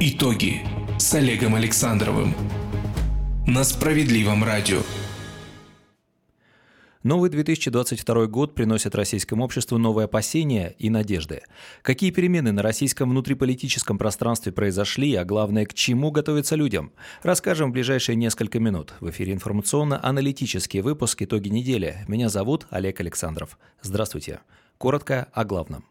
Итоги с Олегом Александровым на Справедливом радио. Новый 2022 год приносит российскому обществу новые опасения и надежды. Какие перемены на российском внутриполитическом пространстве произошли, а главное, к чему готовятся людям? Расскажем в ближайшие несколько минут. В эфире информационно-аналитический выпуск «Итоги недели». Меня зовут Олег Александров. Здравствуйте. Коротко о главном.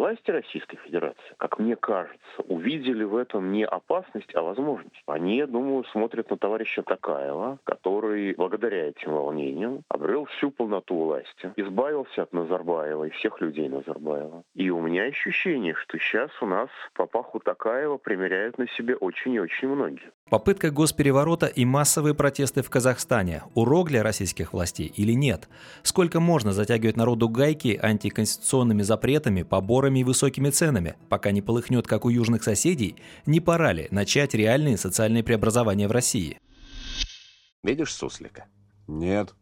Власти Российской Федерации, как мне кажется, увидели в этом не опасность, а возможность. Они, я думаю, смотрят на товарища Такаева, который благодаря этим волнениям обрел всю полноту власти, избавился от Назарбаева и всех людей Назарбаева. И у меня ощущение, что сейчас у нас папаху Такаева примеряют на себе очень и очень многие. Попытка госпереворота и массовые протесты в Казахстане – урок для российских властей или нет? Сколько можно затягивать народу гайки антиконституционными запретами, поборами и высокими ценами, пока не полыхнет, как у южных соседей? Не пора ли начать реальные социальные преобразования в России? Видишь суслика? Нет.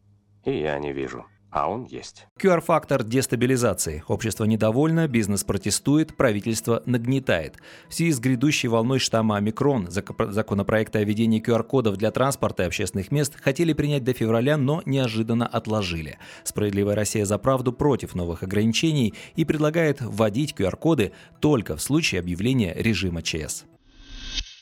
И я не вижу а он есть. QR-фактор дестабилизации. Общество недовольно, бизнес протестует, правительство нагнетает. В связи с грядущей волной штамма омикрон законопроекты о введении QR-кодов для транспорта и общественных мест хотели принять до февраля, но неожиданно отложили. Справедливая Россия за правду против новых ограничений и предлагает вводить QR-коды только в случае объявления режима ЧС.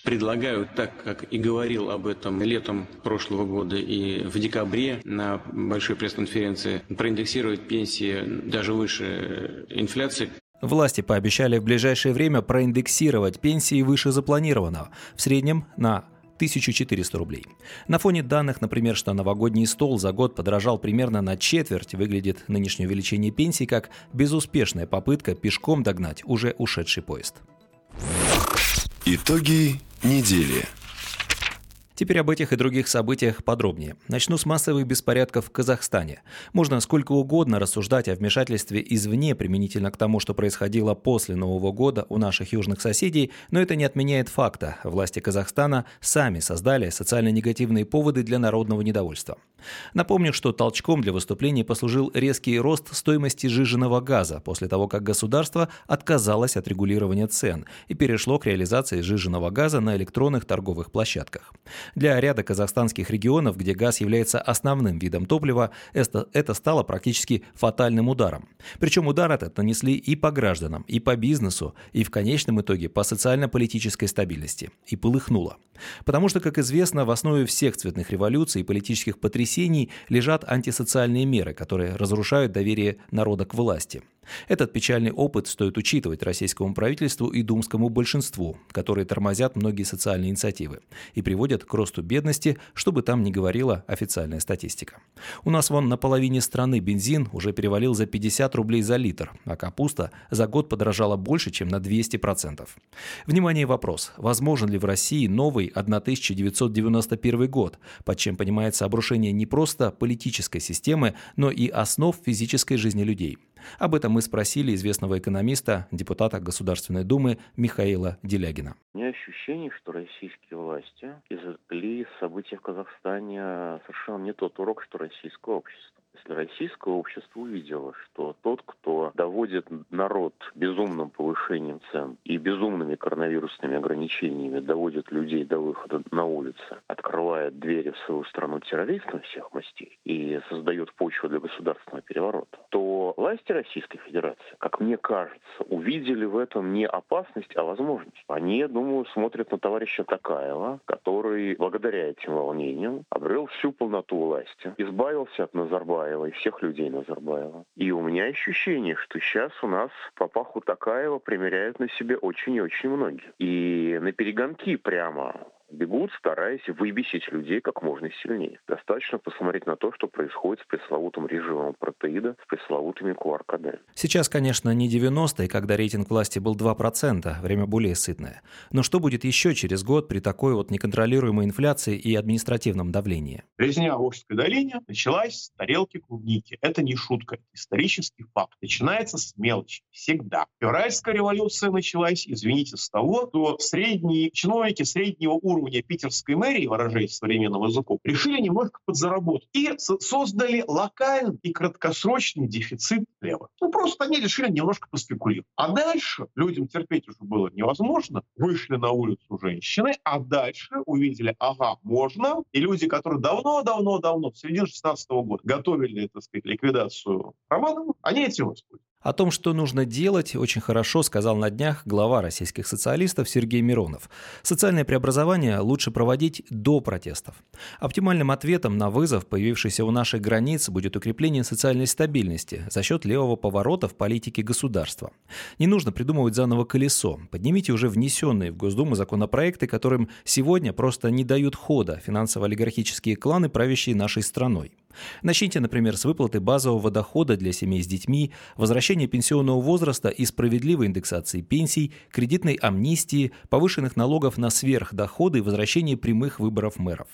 Предлагаю, так как и говорил об этом летом прошлого года и в декабре на большой пресс-конференции, проиндексировать пенсии даже выше инфляции. Власти пообещали в ближайшее время проиндексировать пенсии выше запланированного, в среднем на 1400 рублей. На фоне данных, например, что новогодний стол за год подорожал примерно на четверть, выглядит нынешнее увеличение пенсий как безуспешная попытка пешком догнать уже ушедший поезд. Итоги недели. Теперь об этих и других событиях подробнее. Начну с массовых беспорядков в Казахстане. Можно сколько угодно рассуждать о вмешательстве извне применительно к тому, что происходило после Нового года у наших южных соседей, но это не отменяет факта. Власти Казахстана сами создали социально негативные поводы для народного недовольства. Напомню, что толчком для выступлений послужил резкий рост стоимости жиженного газа после того, как государство отказалось от регулирования цен и перешло к реализации жиженного газа на электронных торговых площадках. Для ряда казахстанских регионов, где газ является основным видом топлива, это, это стало практически фатальным ударом. Причем удар этот нанесли и по гражданам, и по бизнесу, и в конечном итоге по социально-политической стабильности. И полыхнуло. Потому что, как известно, в основе всех цветных революций и политических потрясений лежат антисоциальные меры, которые разрушают доверие народа к власти. Этот печальный опыт стоит учитывать российскому правительству и думскому большинству, которые тормозят многие социальные инициативы и приводят к росту бедности, чтобы там не говорила официальная статистика. У нас вон на половине страны бензин уже перевалил за 50 рублей за литр, а капуста за год подорожала больше, чем на 200%. Внимание, вопрос. Возможен ли в России новый 1991 год, под чем понимается обрушение не просто политической системы, но и основ физической жизни людей? Об этом мы спросили известного экономиста, депутата Государственной Думы Михаила Делягина. У меня ощущение, что российские власти извлекли из событий в Казахстане совершенно не тот урок, что российское общество. Если российское общество увидело, что тот, кто доводит народ безумным повышением цен и безумными коронавирусными ограничениями, доводит людей до выхода на улицы, открывает двери в свою страну террористам всех мастей и создает почву для государственного переворота, то власти Российской Федерации, как мне кажется, увидели в этом не опасность, а возможность. Они, я думаю, смотрят на товарища Такаева, который благодаря этим волнениям обрел всю полноту власти, избавился от Назарбаева, Назарбаева и всех людей Назарбаева. И у меня ощущение, что сейчас у нас папаху Такаева примеряют на себе очень и очень многие. И на перегонки прямо бегут, стараясь выбесить людей как можно сильнее. Достаточно посмотреть на то, что происходит с пресловутым режимом протеида, с пресловутыми QR-кодами. Сейчас, конечно, не 90-е, когда рейтинг власти был 2%, время более сытное. Но что будет еще через год при такой вот неконтролируемой инфляции и административном давлении? Резня Волжской долине началась с тарелки клубники. Это не шутка, исторический факт. Начинается с мелочи. Всегда. Февральская революция началась, извините, с того, что средние чиновники среднего уровня уровня питерской мэрии, выражаясь современным языком, решили немножко подзаработать. И создали локальный и краткосрочный дефицит хлеба. Ну, просто они решили немножко поспекулировать. А дальше людям терпеть уже было невозможно. Вышли на улицу женщины, а дальше увидели, ага, можно. И люди, которые давно-давно-давно, в середине 16 года, готовили, так сказать, ликвидацию Романова, они этим воспользовались. О том, что нужно делать, очень хорошо сказал на днях глава российских социалистов Сергей Миронов. Социальное преобразование лучше проводить до протестов. Оптимальным ответом на вызов, появившийся у наших границ, будет укрепление социальной стабильности за счет левого поворота в политике государства. Не нужно придумывать заново колесо. Поднимите уже внесенные в Госдуму законопроекты, которым сегодня просто не дают хода финансово-олигархические кланы, правящие нашей страной. Начните, например, с выплаты базового дохода для семей с детьми, возвращения пенсионного возраста и справедливой индексации пенсий, кредитной амнистии, повышенных налогов на сверхдоходы и возвращения прямых выборов мэров.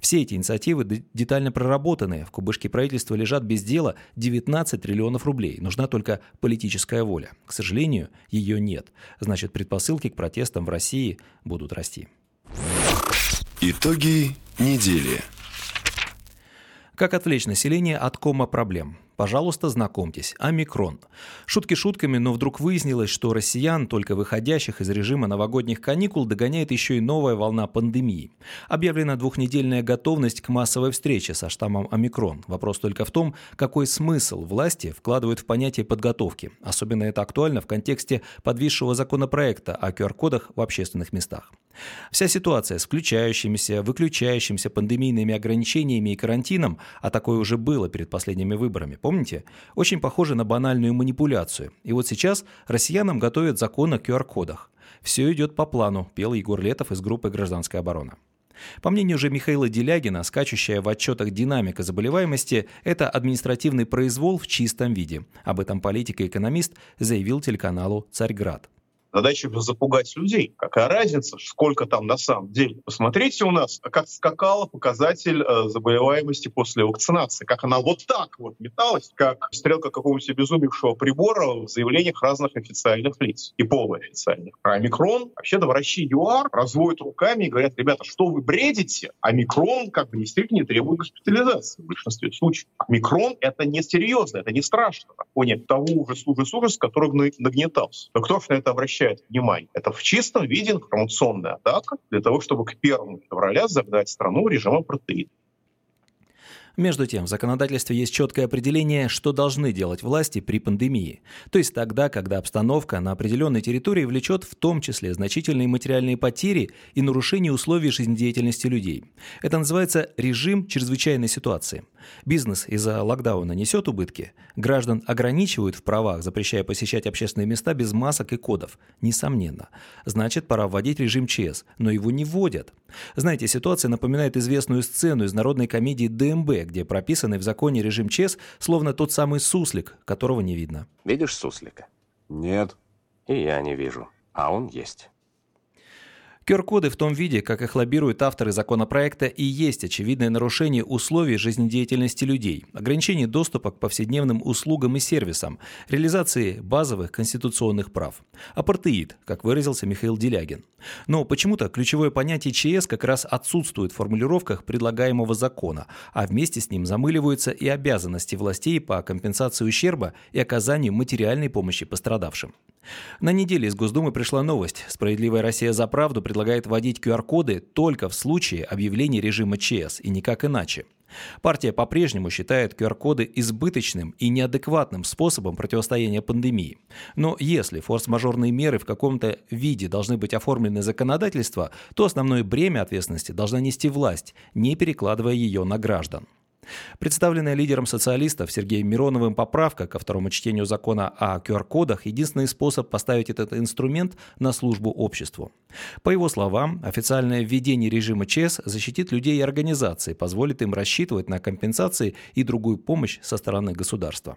Все эти инициативы детально проработаны. В кубышке правительства лежат без дела 19 триллионов рублей. Нужна только политическая воля. К сожалению, ее нет. Значит, предпосылки к протестам в России будут расти. Итоги недели. Как отвлечь население от кома проблем? Пожалуйста, знакомьтесь, омикрон. Шутки шутками, но вдруг выяснилось, что россиян, только выходящих из режима новогодних каникул, догоняет еще и новая волна пандемии. Объявлена двухнедельная готовность к массовой встрече со штаммом омикрон. Вопрос только в том, какой смысл власти вкладывают в понятие подготовки. Особенно это актуально в контексте подвисшего законопроекта о QR-кодах в общественных местах. Вся ситуация с включающимися, выключающимися пандемийными ограничениями и карантином, а такое уже было перед последними выборами, помните, очень похоже на банальную манипуляцию. И вот сейчас россиянам готовят закон о QR-кодах. Все идет по плану, пел Егор Летов из группы «Гражданская оборона». По мнению же Михаила Делягина, скачущая в отчетах динамика заболеваемости – это административный произвол в чистом виде. Об этом политик и экономист заявил телеканалу «Царьград». Задача запугать людей. Какая разница, сколько там на самом деле? Посмотрите у нас, как скакала показатель э, заболеваемости после вакцинации. Как она вот так вот металась, как стрелка какого-нибудь обезумевшего прибора в заявлениях разных официальных лиц и полуофициальных. А омикрон, вообще-то врачи ЮАР разводят руками и говорят, ребята, что вы бредите? Омикрон как бы действительно не требует госпитализации в большинстве случаев. Омикрон — это не серьезно, это не страшно на фоне того ужаса, ужас, ужас, который нагнетался. Но кто же на это обращается? Обращает внимание. Это в чистом виде информационная атака для того, чтобы к 1 февраля загнать страну режимом протеина. Между тем, в законодательстве есть четкое определение, что должны делать власти при пандемии. То есть тогда, когда обстановка на определенной территории влечет в том числе значительные материальные потери и нарушение условий жизнедеятельности людей. Это называется режим чрезвычайной ситуации. Бизнес из-за локдауна несет убытки. Граждан ограничивают в правах, запрещая посещать общественные места без масок и кодов. Несомненно. Значит, пора вводить режим ЧС, но его не вводят. Знаете, ситуация напоминает известную сцену из народной комедии ДМБ, где прописанный в законе режим ЧС словно тот самый суслик, которого не видно. Видишь суслика? Нет. И я не вижу. А он есть. QR-коды в том виде, как их лоббируют авторы законопроекта, и есть очевидное нарушение условий жизнедеятельности людей, ограничение доступа к повседневным услугам и сервисам, реализации базовых конституционных прав. Апартеид, как выразился Михаил Делягин. Но почему-то ключевое понятие ЧС как раз отсутствует в формулировках предлагаемого закона, а вместе с ним замыливаются и обязанности властей по компенсации ущерба и оказанию материальной помощи пострадавшим. На неделе из Госдумы пришла новость. «Справедливая Россия за правду» предлагает вводить QR-коды только в случае объявления режима ЧС и никак иначе. Партия по-прежнему считает QR-коды избыточным и неадекватным способом противостояния пандемии. Но если форс-мажорные меры в каком-то виде должны быть оформлены законодательство, то основное бремя ответственности должна нести власть, не перекладывая ее на граждан. Представленная лидером социалистов Сергеем Мироновым поправка ко второму чтению закона о QR-кодах – единственный способ поставить этот инструмент на службу обществу. По его словам, официальное введение режима ЧС защитит людей и организации, позволит им рассчитывать на компенсации и другую помощь со стороны государства.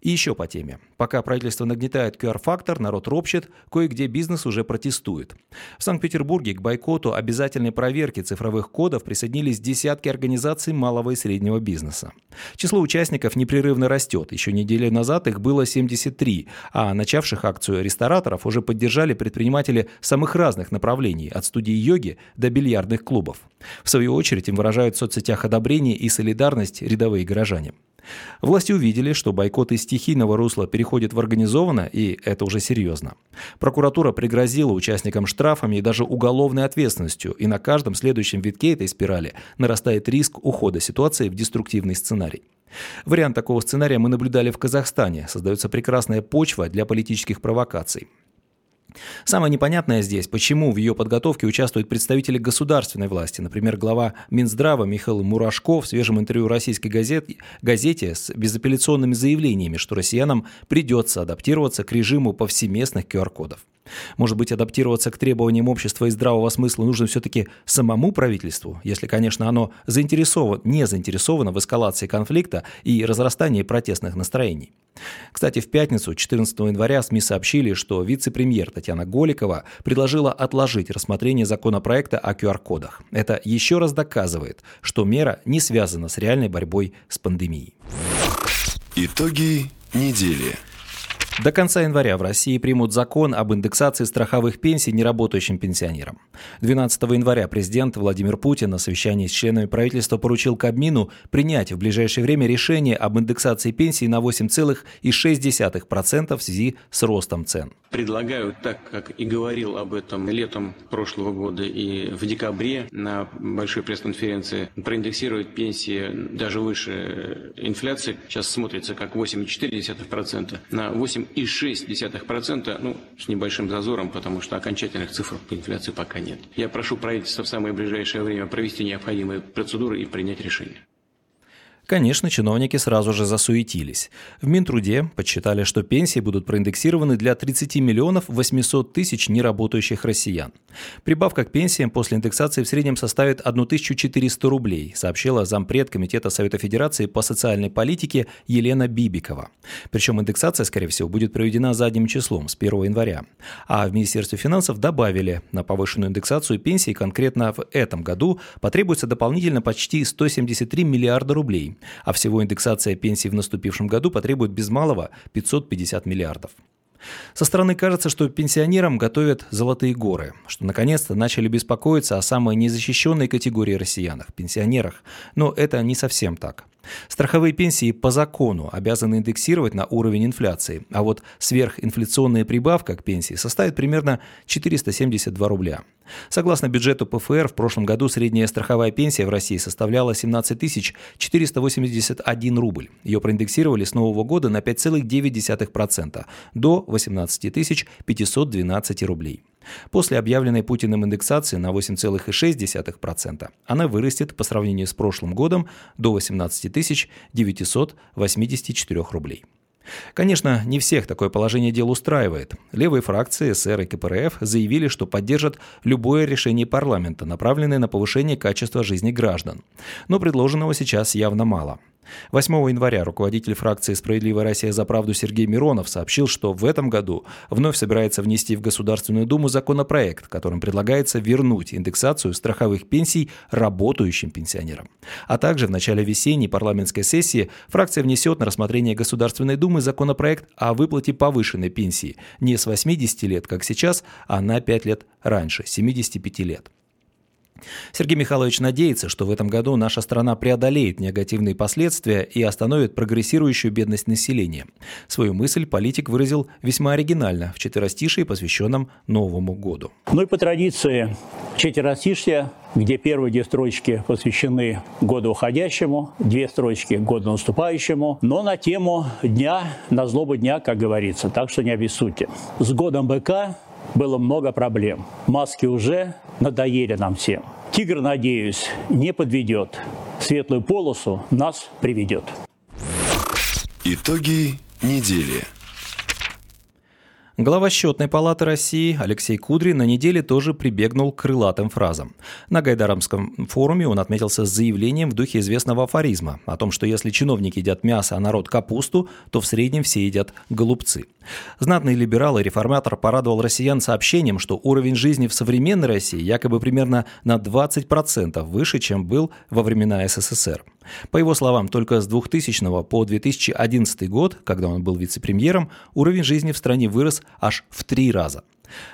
И еще по теме. Пока правительство нагнетает QR-фактор, народ ропщет, кое-где бизнес уже протестует. В Санкт-Петербурге к бойкоту обязательной проверки цифровых кодов присоединились десятки организаций малого и среднего бизнеса. Число участников непрерывно растет. Еще неделю назад их было 73, а начавших акцию рестораторов уже поддержали предприниматели самых разных направлений, от студии йоги до бильярдных клубов. В свою очередь им выражают в соцсетях одобрение и солидарность рядовые горожане. Власти увидели, что бойкот из стихийного русла переходит в организованно, и это уже серьезно. Прокуратура пригрозила участникам штрафами и даже уголовной ответственностью, и на каждом следующем витке этой спирали нарастает риск ухода ситуации в деструктивный сценарий. Вариант такого сценария мы наблюдали в Казахстане. Создается прекрасная почва для политических провокаций. Самое непонятное здесь, почему в ее подготовке участвуют представители государственной власти. Например, глава Минздрава Михаил Мурашко в свежем интервью российской газет, газете с безапелляционными заявлениями, что россиянам придется адаптироваться к режиму повсеместных QR-кодов. Может быть, адаптироваться к требованиям общества и здравого смысла нужно все-таки самому правительству, если, конечно, оно заинтересовано, не заинтересовано в эскалации конфликта и разрастании протестных настроений. Кстати, в пятницу, 14 января, СМИ сообщили, что вице-премьер Татьяна Голикова предложила отложить рассмотрение законопроекта о QR-кодах. Это еще раз доказывает, что мера не связана с реальной борьбой с пандемией. Итоги недели. До конца января в России примут закон об индексации страховых пенсий неработающим пенсионерам. 12 января президент Владимир Путин на совещании с членами правительства поручил Кабмину принять в ближайшее время решение об индексации пенсий на 8,6% в связи с ростом цен. Предлагаю, так как и говорил об этом летом прошлого года и в декабре на большой пресс-конференции, проиндексировать пенсии даже выше инфляции. Сейчас смотрится как 8,4% на 8 8,6%, ну, с небольшим зазором, потому что окончательных цифр по инфляции пока нет. Я прошу правительство в самое ближайшее время провести необходимые процедуры и принять решение. Конечно, чиновники сразу же засуетились. В Минтруде подсчитали, что пенсии будут проиндексированы для 30 миллионов 800 тысяч неработающих россиян. Прибавка к пенсиям после индексации в среднем составит 1400 рублей, сообщила зампред Комитета Совета Федерации по социальной политике Елена Бибикова. Причем индексация, скорее всего, будет проведена задним числом, с 1 января. А в Министерстве финансов добавили, на повышенную индексацию пенсий конкретно в этом году потребуется дополнительно почти 173 миллиарда рублей а всего индексация пенсий в наступившем году потребует без малого 550 миллиардов. Со стороны кажется, что пенсионерам готовят золотые горы, что наконец-то начали беспокоиться о самой незащищенной категории россиянах – пенсионерах. Но это не совсем так. Страховые пенсии по закону обязаны индексировать на уровень инфляции, а вот сверхинфляционная прибавка к пенсии составит примерно 472 рубля. Согласно бюджету ПФР, в прошлом году средняя страховая пенсия в России составляла 17 481 рубль. Ее проиндексировали с нового года на 5,9% до 18 512 рублей. После объявленной Путиным индексации на 8,6% она вырастет по сравнению с прошлым годом до 18 984 рублей. Конечно, не всех такое положение дел устраивает. Левые фракции СР и КПРФ заявили, что поддержат любое решение парламента, направленное на повышение качества жизни граждан. Но предложенного сейчас явно мало. 8 января руководитель фракции «Справедливая Россия за правду» Сергей Миронов сообщил, что в этом году вновь собирается внести в Государственную Думу законопроект, которым предлагается вернуть индексацию страховых пенсий работающим пенсионерам. А также в начале весенней парламентской сессии фракция внесет на рассмотрение Государственной Думы законопроект о выплате повышенной пенсии не с 80 лет, как сейчас, а на 5 лет раньше, 75 лет. Сергей Михайлович надеется, что в этом году наша страна преодолеет негативные последствия и остановит прогрессирующую бедность населения. Свою мысль политик выразил весьма оригинально в четверостишии, посвященном Новому году. Ну и по традиции четверостишья, где первые две строчки посвящены году уходящему, две строчки году наступающему, но на тему дня, на злобу дня, как говорится, так что не обессудьте. С годом быка было много проблем. Маски уже надоели нам всем. Тигр, надеюсь, не подведет. Светлую полосу нас приведет. Итоги недели. Глава счетной палаты России Алексей Кудри на неделе тоже прибегнул к крылатым фразам. На Гайдарамском форуме он отметился с заявлением в духе известного афоризма о том, что если чиновники едят мясо, а народ капусту, то в среднем все едят голубцы. Знатный либерал и реформатор порадовал россиян сообщением, что уровень жизни в современной России якобы примерно на 20% выше, чем был во времена СССР. По его словам, только с 2000 по 2011 год, когда он был вице-премьером, уровень жизни в стране вырос аж в три раза.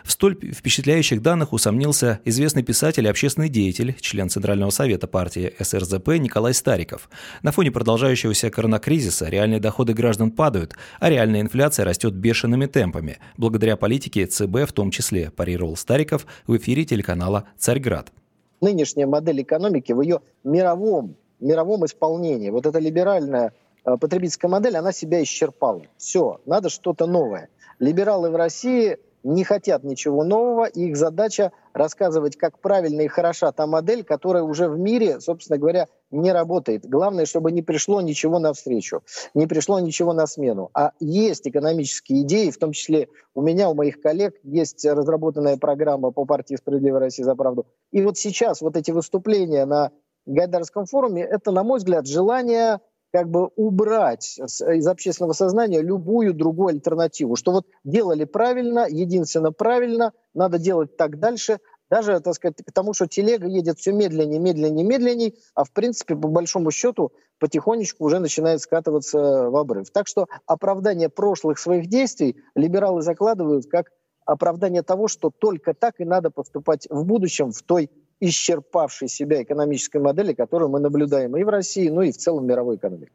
В столь впечатляющих данных усомнился известный писатель и общественный деятель, член Центрального совета партии СРЗП Николай Стариков. На фоне продолжающегося коронакризиса реальные доходы граждан падают, а реальная инфляция растет бешеными темпами, благодаря политике ЦБ в том числе, парировал Стариков в эфире телеканала «Царьград». Нынешняя модель экономики в ее мировом мировом исполнении. Вот эта либеральная э, потребительская модель, она себя исчерпала. Все, надо что-то новое. Либералы в России не хотят ничего нового, и их задача рассказывать, как правильно и хороша та модель, которая уже в мире, собственно говоря, не работает. Главное, чтобы не пришло ничего навстречу, не пришло ничего на смену. А есть экономические идеи, в том числе у меня, у моих коллег, есть разработанная программа по партии «Справедливая Россия за правду». И вот сейчас вот эти выступления на Гайдарском форуме, это, на мой взгляд, желание как бы убрать из общественного сознания любую другую альтернативу, что вот делали правильно, единственно правильно, надо делать так дальше, даже, так сказать, потому что телега едет все медленнее, медленнее, медленнее, а в принципе, по большому счету, потихонечку уже начинает скатываться в обрыв. Так что оправдание прошлых своих действий либералы закладывают как оправдание того, что только так и надо поступать в будущем в той исчерпавшей себя экономической модели, которую мы наблюдаем и в России, ну и в целом мировой экономике.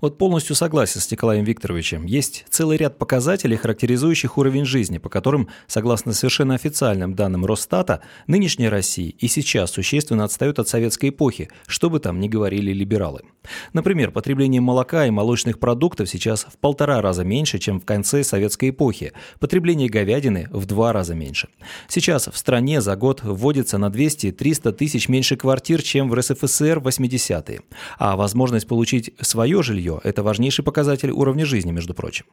Вот полностью согласен с Николаем Викторовичем. Есть целый ряд показателей, характеризующих уровень жизни, по которым, согласно совершенно официальным данным Росстата, нынешняя Россия и сейчас существенно отстают от советской эпохи, что бы там ни говорили либералы. Например, потребление молока и молочных продуктов сейчас в полтора раза меньше, чем в конце советской эпохи. Потребление говядины в два раза меньше. Сейчас в стране за год вводится на 200-300 тысяч меньше квартир, чем в РСФСР в 80-е. А возможность получить свое жилье жилье – это важнейший показатель уровня жизни, между прочим.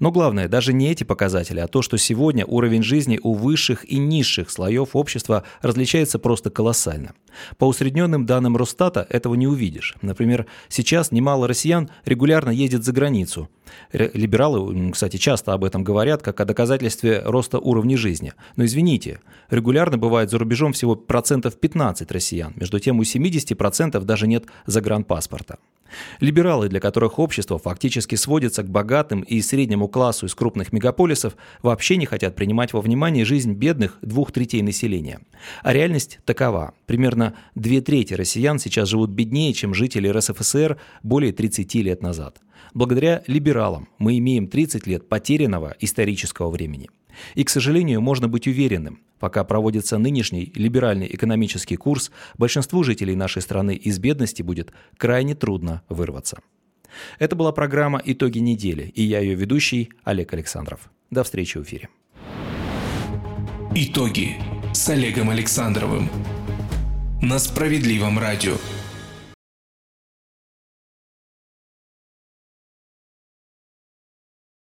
Но главное, даже не эти показатели, а то, что сегодня уровень жизни у высших и низших слоев общества различается просто колоссально. По усредненным данным Росстата этого не увидишь. Например, сейчас немало россиян регулярно ездят за границу. Либералы, кстати, часто об этом говорят, как о доказательстве роста уровня жизни. Но извините, регулярно бывает за рубежом всего процентов 15 россиян. Между тем у 70% даже нет загранпаспорта. Либералы, для которых общество фактически сводится к богатым и среднему классу из крупных мегаполисов, вообще не хотят принимать во внимание жизнь бедных двух третей населения. А реальность такова. Примерно две трети россиян сейчас живут беднее, чем жители РСФСР более 30 лет назад. Благодаря либералам мы имеем 30 лет потерянного исторического времени. И, к сожалению, можно быть уверенным, пока проводится нынешний либеральный экономический курс, большинству жителей нашей страны из бедности будет крайне трудно вырваться. Это была программа «Итоги недели» и я ее ведущий Олег Александров. До встречи в эфире. Итоги с Олегом Александровым на Справедливом радио.